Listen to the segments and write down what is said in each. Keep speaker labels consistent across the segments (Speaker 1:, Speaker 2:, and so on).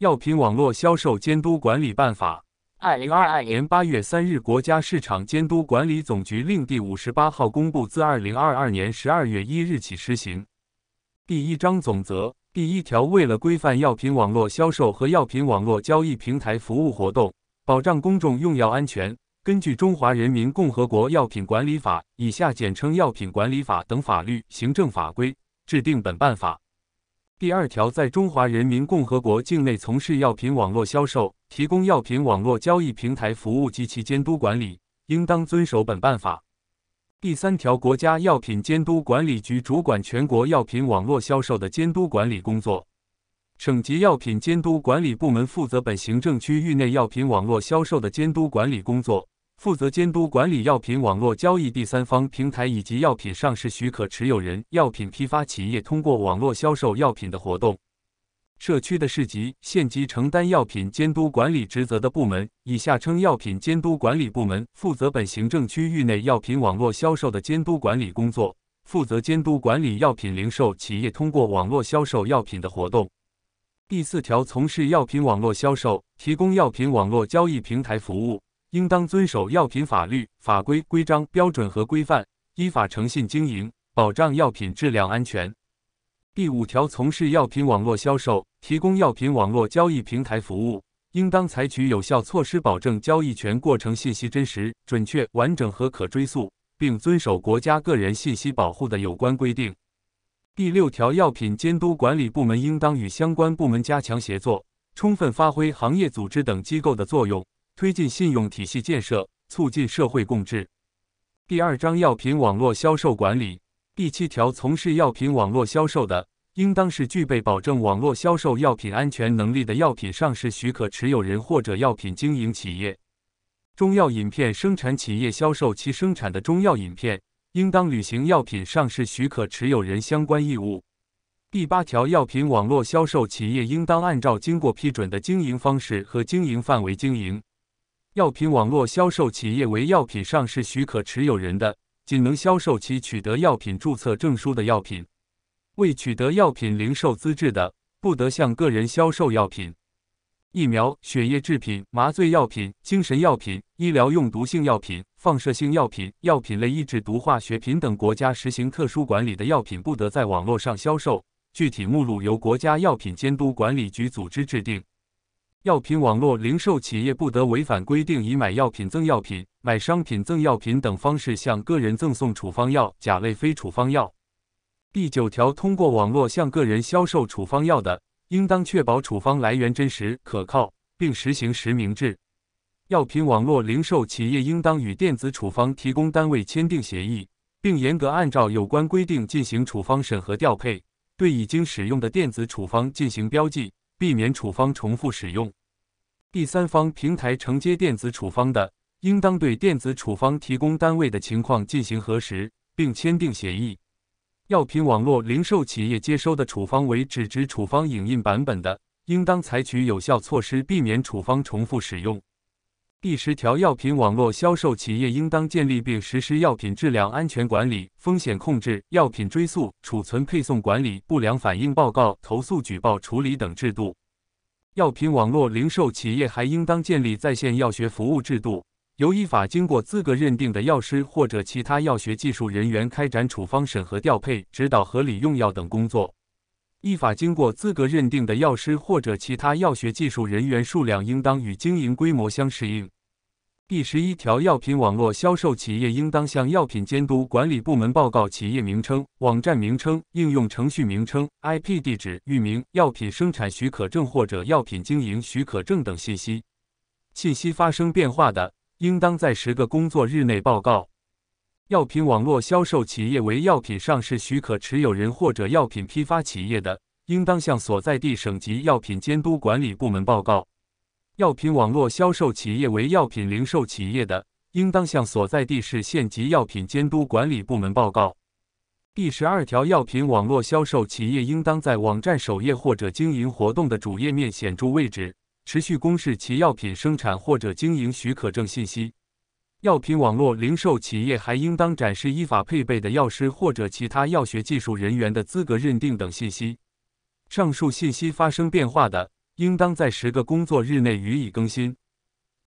Speaker 1: 药品网络销售监督管理办法》。二零二二年八月三日，国家市场监督管理总局令第五十八号公布，自二零二二年十二月一日起施行。第一章总则第一条，为了规范药品网络销售和药品网络交易平台服务活动，保障公众用药安全，根据《中华人民共和国药品管理法》（以下简称《药品管理法》）等法律、行政法规，制定本办法。第二条，在中华人民共和国境内从事药品网络销售、提供药品网络交易平台服务及其监督管理，应当遵守本办法。第三条，国家药品监督管理局主管全国药品网络销售的监督管理工作，省级药品监督管理部门负责本行政区域内药品网络销售的监督管理工作。负责监督管理药品网络交易第三方平台以及药品上市许可持有人、药品批发企业通过网络销售药品的活动。社区的市级、县级承担药品监督管理职责的部门，以下称药品监督管理部门，负责本行政区域内药品网络销售的监督管理工作，负责监督管理药品零售企业通过网络销售药品的活动。第四条，从事药品网络销售、提供药品网络交易平台服务。应当遵守药品法律法规、规章、标准和规范，依法诚信经营，保障药品质量安全。第五条，从事药品网络销售、提供药品网络交易平台服务，应当采取有效措施，保证交易权过程信息真实、准确、完整和可追溯，并遵守国家个人信息保护的有关规定。第六条，药品监督管理部门应当与相关部门加强协作，充分发挥行业组织等机构的作用。推进信用体系建设，促进社会共治。第二章药品网络销售管理第七条，从事药品网络销售的，应当是具备保证网络销售药品安全能力的药品上市许可持有人或者药品经营企业。中药饮片生产企业销售其生产的中药饮片，应当履行药品上市许可持有人相关义务。第八条，药品网络销售企业应当按照经过批准的经营方式和经营范围经营。药品网络销售企业为药品上市许可持有人的，仅能销售其取得药品注册证书的药品；未取得药品零售资质的，不得向个人销售药品。疫苗、血液制品、麻醉药品、精神药品、医疗用毒性药品、放射性药品、药品类抑制毒化学品等国家实行特殊管理的药品，不得在网络上销售。具体目录由国家药品监督管理局组织制定。药品网络零售企业不得违反规定，以买药品赠药品、买商品赠药品等方式向个人赠送处方药、甲类非处方药。第九条，通过网络向个人销售处方药的，应当确保处方来源真实可靠，并实行实名制。药品网络零售企业应当与电子处方提供单位签订协议，并严格按照有关规定进行处方审核调配，对已经使用的电子处方进行标记。避免处方重复使用。第三方平台承接电子处方的，应当对电子处方提供单位的情况进行核实，并签订协议。药品网络零售企业接收的处方为纸质处方影印版本的，应当采取有效措施，避免处方重复使用。第十条，药品网络销售企业应当建立并实施药品质量安全管理、风险控制、药品追溯、储存配送管理、不良反应报告、投诉举报处理等制度。药品网络零售企业还应当建立在线药学服务制度，由依法经过资格认定的药师或者其他药学技术人员开展处方审核调配、指导合理用药等工作。依法经过资格认定的药师或者其他药学技术人员数量应当与经营规模相适应。第十一条，药品网络销售企业应当向药品监督管理部门报告企业名称、网站名称、应用程序名称、IP 地址、域名、药品生产许可证或者药品经营许可证等信息。信息发生变化的，应当在十个工作日内报告。药品网络销售企业为药品上市许可持有人或者药品批发企业的，应当向所在地省级药品监督管理部门报告。药品网络销售企业为药品零售企业的，应当向所在地市县级药品监督管理部门报告。第十二条，药品网络销售企业应当在网站首页或者经营活动的主页面显著位置，持续公示其药品生产或者经营许可证信息。药品网络零售企业还应当展示依法配备的药师或者其他药学技术人员的资格认定等信息。上述信息发生变化的，应当在十个工作日内予以更新。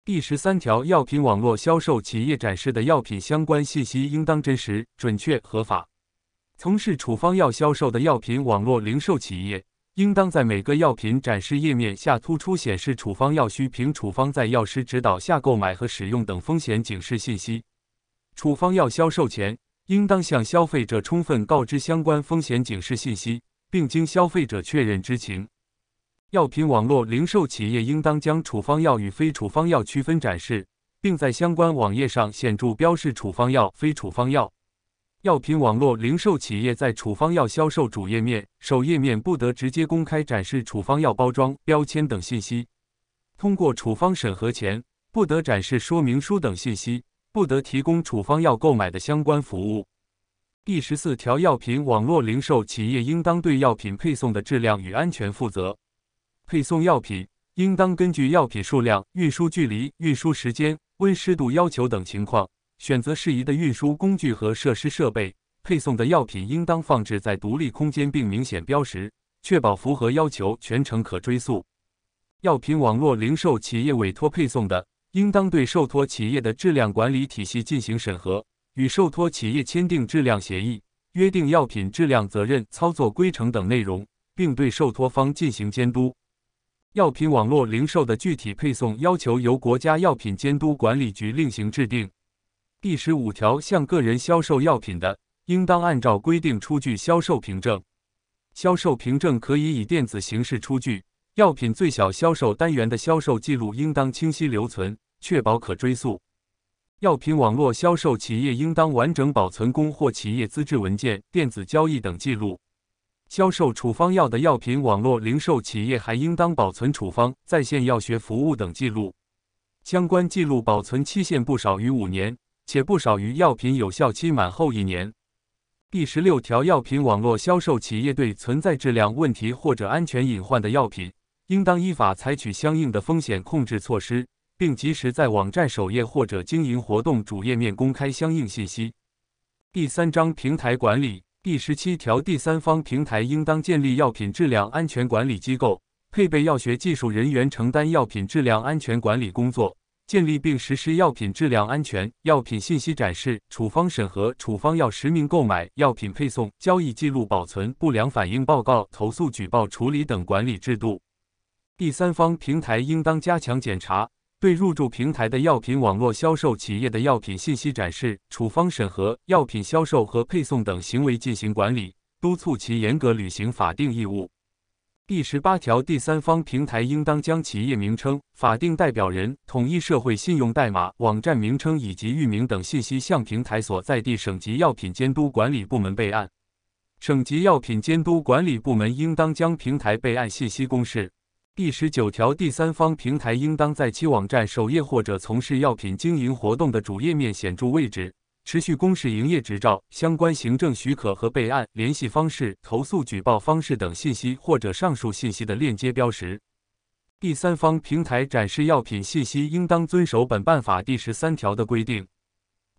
Speaker 1: 第十三条，药品网络销售企业展示的药品相关信息应当真实、准确、合法。从事处方药销售的药品网络零售企业，应当在每个药品展示页面下突出显示处方药需凭处方在药师指导下购买和使用等风险警示信息。处方药销售前，应当向消费者充分告知相关风险警示信息，并经消费者确认知情。药品网络零售企业应当将处方药与非处方药区分展示，并在相关网页上显著标示处方药、非处方药。药品网络零售企业在处方药销售主页面、首页面不得直接公开展示处方药包装、标签等信息。通过处方审核前，不得展示说明书等信息，不得提供处方药购买的相关服务。第十四条，药品网络零售企业应当对药品配送的质量与安全负责。配送药品应当根据药品数量、运输距离、运输时间、温湿度要求等情况，选择适宜的运输工具和设施设备。配送的药品应当放置在独立空间，并明显标识，确保符合要求，全程可追溯。药品网络零售企业委托配送的，应当对受托企业的质量管理体系进行审核，与受托企业签订质量协议，约定药品质量责任、操作规程等内容，并对受托方进行监督。药品网络零售的具体配送要求由国家药品监督管理局另行制定。第十五条，向个人销售药品的，应当按照规定出具销售凭证。销售凭证可以以电子形式出具。药品最小销售单元的销售记录应当清晰留存，确保可追溯。药品网络销售企业应当完整保存供货企业资质文件、电子交易等记录。销售处方药的药品网络零售企业还应当保存处方、在线药学服务等记录，相关记录保存期限不少于五年，且不少于药品有效期满后一年。第十六条，药品网络销售企业对存在质量问题或者安全隐患的药品，应当依法采取相应的风险控制措施，并及时在网站首页或者经营活动主页面公开相应信息。第三章平台管理。第十七条，第三方平台应当建立药品质量安全管理机构，配备药学技术人员承担药品质量安全管理工作，建立并实施药品质量安全、药品信息展示、处方审核、处方药实名购买、药品配送、交易记录保存、不良反应报告、投诉举报处理等管理制度。第三方平台应当加强检查。对入驻平台的药品网络销售企业的药品信息展示、处方审核、药品销售和配送等行为进行管理，督促其严格履行法定义务。第十八条，第三方平台应当将企业名称、法定代表人、统一社会信用代码、网站名称以及域名等信息向平台所在地省级药品监督管理部门备案。省级药品监督管理部门应当将平台备案信息公示。第十九条，第三方平台应当在其网站首页或者从事药品经营活动的主页面显著位置，持续公示营业执照、相关行政许可和备案联系方式、投诉举报方式等信息或者上述信息的链接标识。第三方平台展示药品信息应当遵守本办法第十三条的规定。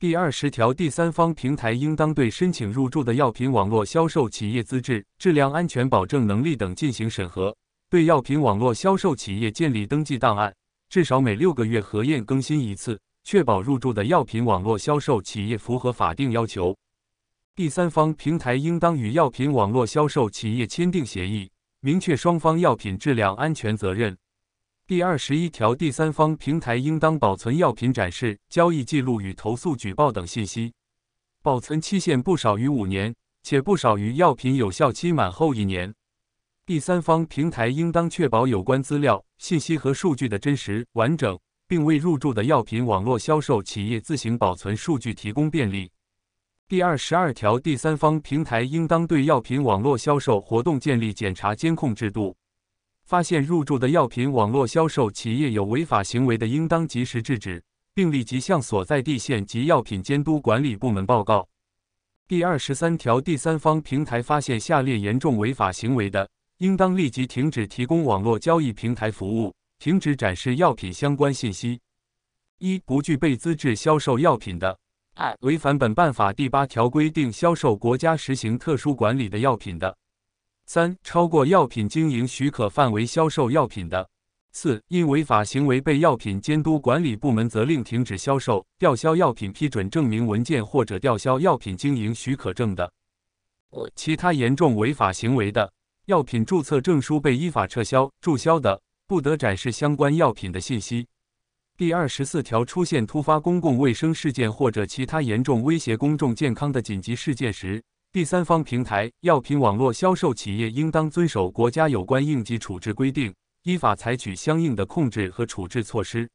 Speaker 1: 第二十条，第三方平台应当对申请入驻的药品网络销售企业资质、质量安全保证能力等进行审核。对药品网络销售企业建立登记档案，至少每六个月核验更新一次，确保入驻的药品网络销售企业符合法定要求。第三方平台应当与药品网络销售企业签订协议，明确双方药品质量安全责任。第二十一条，第三方平台应当保存药品展示、交易记录与投诉举报等信息，保存期限不少于五年，且不少于药品有效期满后一年。第三方平台应当确保有关资料、信息和数据的真实、完整，并为入驻的药品网络销售企业自行保存数据提供便利。第二十二条，第三方平台应当对药品网络销售活动建立检查监控制度，发现入驻的药品网络销售企业有违法行为的，应当及时制止，并立即向所在地县级药品监督管理部门报告。第二十三条，第三方平台发现下列严重违法行为的，应当立即停止提供网络交易平台服务，停止展示药品相关信息。一、不具备资质销售药品的；二、违反本办法第八条规定销售国家实行特殊管理的药品的；三、超过药品经营许可范围销售药品的；四、因违法行为被药品监督管理部门责令停止销售、吊销药品批准证明文件或者吊销药品经营许可证的；五、其他严重违法行为的。药品注册证书被依法撤销、注销的，不得展示相关药品的信息。第二十四条，出现突发公共卫生事件或者其他严重威胁公众健康的紧急事件时，第三方平台、药品网络销售企业应当遵守国家有关应急处置规定，依法采取相应的控制和处置措施。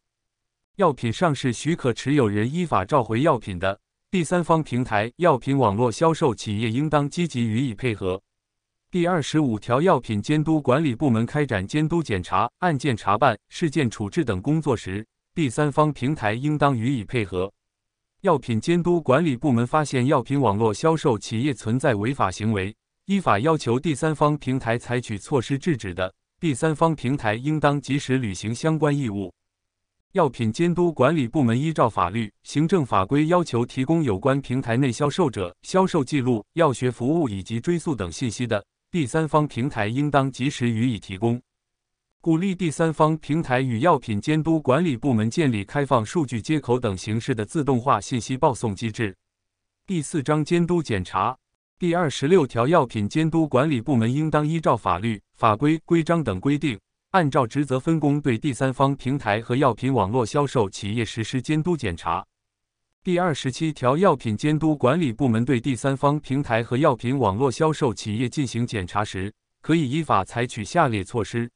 Speaker 1: 药品上市许可持有人依法召回药品的，第三方平台、药品网络销售企业应当积极予以配合。第二十五条，药品监督管理部门开展监督检查、案件查办、事件处置等工作时，第三方平台应当予以配合。药品监督管理部门发现药品网络销售企业存在违法行为，依法要求第三方平台采取措施制止的，第三方平台应当及时履行相关义务。药品监督管理部门依照法律、行政法规要求提供有关平台内销售者销售记录、药学服务以及追溯等信息的。第三方平台应当及时予以提供，鼓励第三方平台与药品监督管理部门建立开放数据接口等形式的自动化信息报送机制。第四章监督检查第二十六条，药品监督管理部门应当依照法律、法规、规章等规定，按照职责分工对第三方平台和药品网络销售企业实施监督检查。第二十七条，药品监督管理部门对第三方平台和药品网络销售企业进行检查时，可以依法采取下列措施：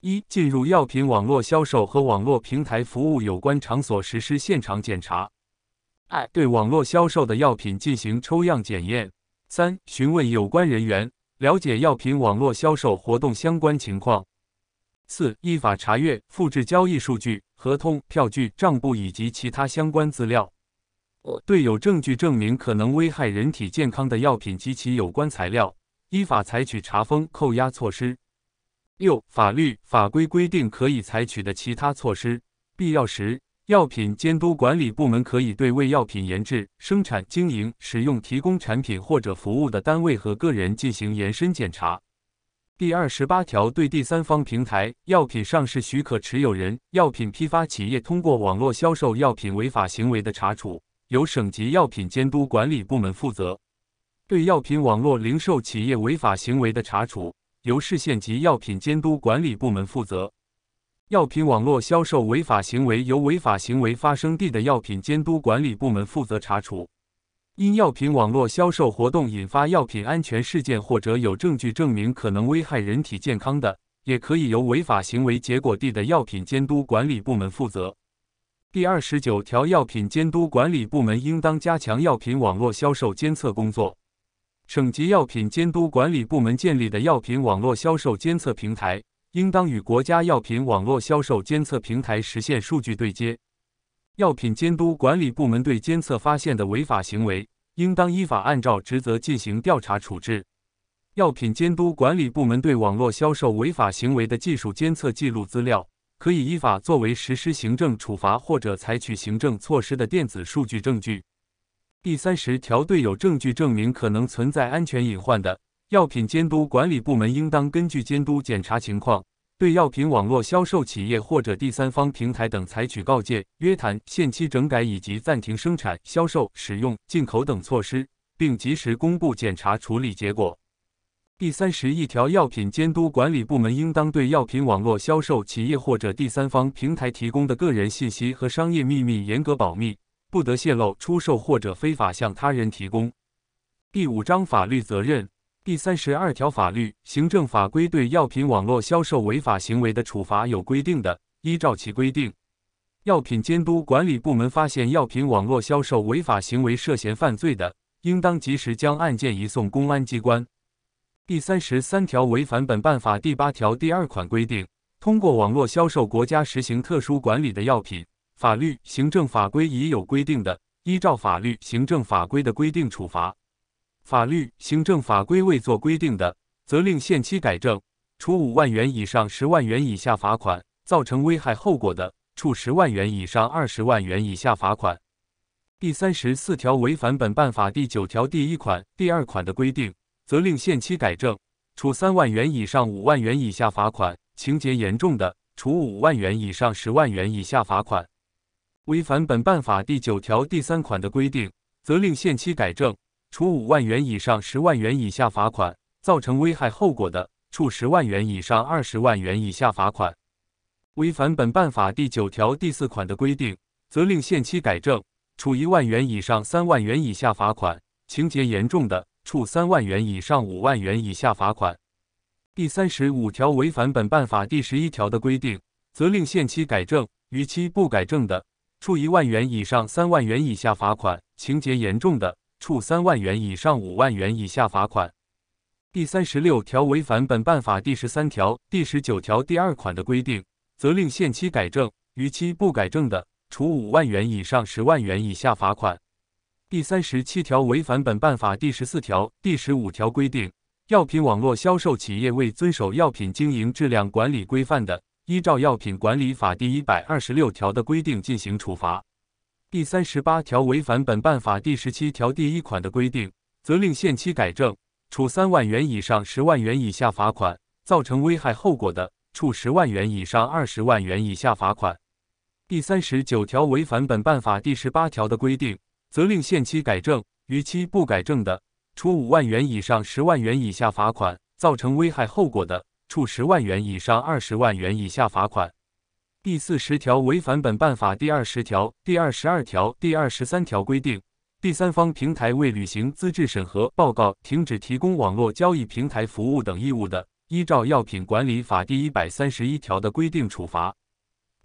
Speaker 1: 一、进入药品网络销售和网络平台服务有关场所实施现场检查；二、对网络销售的药品进行抽样检验；三、询问有关人员，了解药品网络销售活动相关情况；四、依法查阅、复制交易数据、合同、票据、账簿以及其他相关资料。对有证据证明可能危害人体健康的药品及其有关材料，依法采取查封、扣押措施。六、法律法规规定可以采取的其他措施，必要时，药品监督管理部门可以对为药品研制、生产、经营、使用、提供产品或者服务的单位和个人进行延伸检查。第二十八条，对第三方平台、药品上市许可持有人、药品批发企业通过网络销售药品违法行为的查处。由省级药品监督管理部门负责，对药品网络零售企业违法行为的查处，由市县级药品监督管理部门负责。药品网络销售违法行为由违法行为发生地的药品监督管理部门负责查处。因药品网络销售活动引发药品安全事件，或者有证据证明可能危害人体健康的，也可以由违法行为结果地的药品监督管理部门负责。第二十九条，药品监督管理部门应当加强药品网络销售监测工作。省级药品监督管理部门建立的药品网络销售监测平台，应当与国家药品网络销售监测平台实现数据对接。药品监督管理部门对监测发现的违法行为，应当依法按照职责进行调查处置。药品监督管理部门对网络销售违法行为的技术监测记录资料。可以依法作为实施行政处罚或者采取行政措施的电子数据证据。第三十条，对有证据证明可能存在安全隐患的，药品监督管理部门应当根据监督检查情况，对药品网络销售企业或者第三方平台等采取告诫、约谈、限期整改以及暂停生产、销售、使用、进口等措施，并及时公布检查处理结果。第三十一条，药品监督管理部门应当对药品网络销售企业或者第三方平台提供的个人信息和商业秘密严格保密，不得泄露、出售或者非法向他人提供。第五章法律责任第三十二条，法律、行政法规对药品网络销售违法行为的处罚有规定的，依照其规定。药品监督管理部门发现药品网络销售违法行为涉嫌犯罪的，应当及时将案件移送公安机关。第三十三条，违反本办法第八条第二款规定，通过网络销售国家实行特殊管理的药品，法律、行政法规已有规定的，依照法律、行政法规的规定处罚；法律、行政法规未作规定的，责令限期改正，处五万元以上十万元以下罚款；造成危害后果的，处十万元以上二十万元以下罚款。第三十四条，违反本办法第九条第一款、第二款的规定。责令限期改正，处三万元以上五万元以下罚款；情节严重的，处五万元以上十万元以下罚款。违反本办法第九条第三款的规定，责令限期改正，处五万元以上十万元以下罚款；造成危害后果的，处十万元以上二十万元以下罚款。违反本办法第九条第四款的规定，责令限期改正，处一万元以上三万元以下罚款；情节严重的，处三万元以上五万元以下罚款。第三十五条违反本办法第十一条的规定，责令限期改正，逾期不改正的，处一万元以上三万元以下罚款；情节严重的，处三万元以上五万元以下罚款。第三十六条违反本办法第十三条、第十九条第二款的规定，责令限期改正，逾期不改正的，处五万元以上十万元以下罚款。第三十七条违反本办法第十四条、第十五条规定，药品网络销售企业未遵守药品经营质量管理规范的，依照药品管理法第一百二十六条的规定进行处罚。第三十八条违反本办法第十七条第一款的规定，责令限期改正，处三万元以上十万元以下罚款；造成危害后果的，处十万元以上二十万元以下罚款。第三十九条违反本办法第十八条的规定，责令限期改正，逾期不改正的，处五万元以上十万元以下罚款；造成危害后果的，处十万元以上二十万元以下罚款。第四十条违反本办法第二十条、第二十二条、第二十三条规定，第三方平台未履行资质审核报告、停止提供网络交易平台服务等义务的，依照药品管理法第一百三十一条的规定处罚。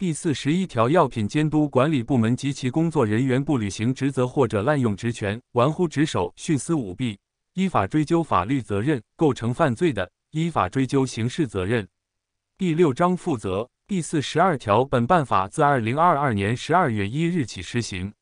Speaker 1: 第四十一条，药品监督管理部门及其工作人员不履行职责或者滥用职权、玩忽职守、徇私舞弊，依法追究法律责任；构成犯罪的，依法追究刑事责任。第六章负责。第四十二条，本办法自二零二二年十二月一日起施行。